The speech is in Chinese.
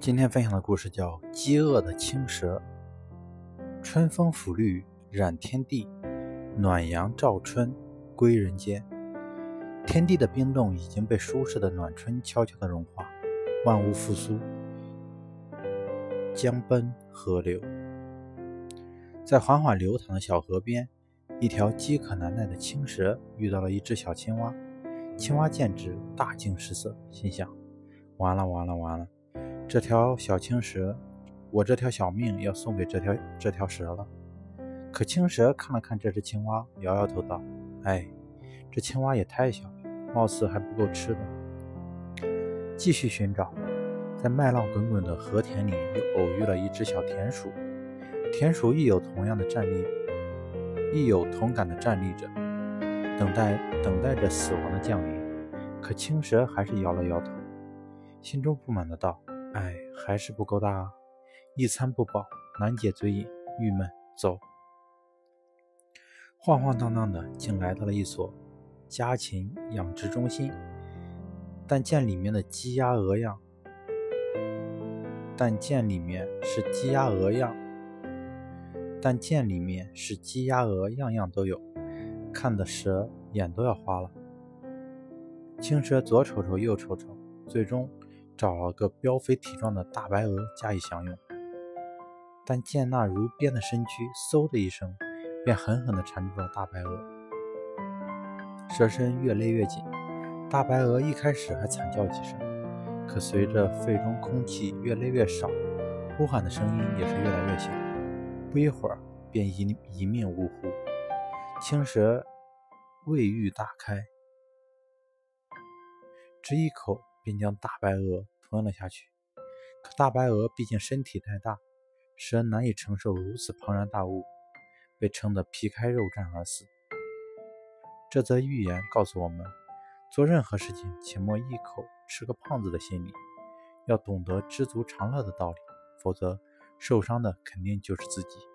今天分享的故事叫《饥饿的青蛇》。春风抚绿染天地，暖阳照春归人间。天地的冰冻已经被舒适的暖春悄悄的融化，万物复苏。江奔河流，在缓缓流淌的小河边，一条饥渴难耐的青蛇遇到了一只小青蛙。青蛙见之，大惊失色，心想：完了完了完了！这条小青蛇，我这条小命要送给这条这条蛇了。可青蛇看了看这只青蛙，摇摇头道：“哎，这青蛙也太小了，貌似还不够吃的。”继续寻找，在麦浪滚滚的河田里，又偶遇了一只小田鼠。田鼠亦有同样的站立，亦有同感的站立着，等待等待着死亡的降临。可青蛇还是摇了摇头，心中不满的道。哎，还是不够大啊！一餐不饱，难解嘴瘾，郁闷。走，晃晃荡荡的，竟来到了一所家禽养殖中心。但见里面的鸡鸭鹅样，但见里面是鸡鸭鹅样，但见里面是鸡鸭鹅，样样都有，看的蛇眼都要花了。青蛇左瞅瞅，右瞅瞅，最终。找了个膘肥体壮的大白鹅加以享用，但见那如鞭的身躯，嗖的一声，便狠狠地缠住了大白鹅。蛇身越勒越紧，大白鹅一开始还惨叫几声，可随着肺中空气越勒越少，呼喊的声音也是越来越小，不一会儿便一一命呜呼。青蛇胃欲大开，只一口。便将大白鹅吞了下去。可大白鹅毕竟身体太大，蛇难以承受如此庞然大物，被撑得皮开肉绽而死。这则寓言告诉我们，做任何事情切莫一口吃个胖子的心理，要懂得知足常乐的道理，否则受伤的肯定就是自己。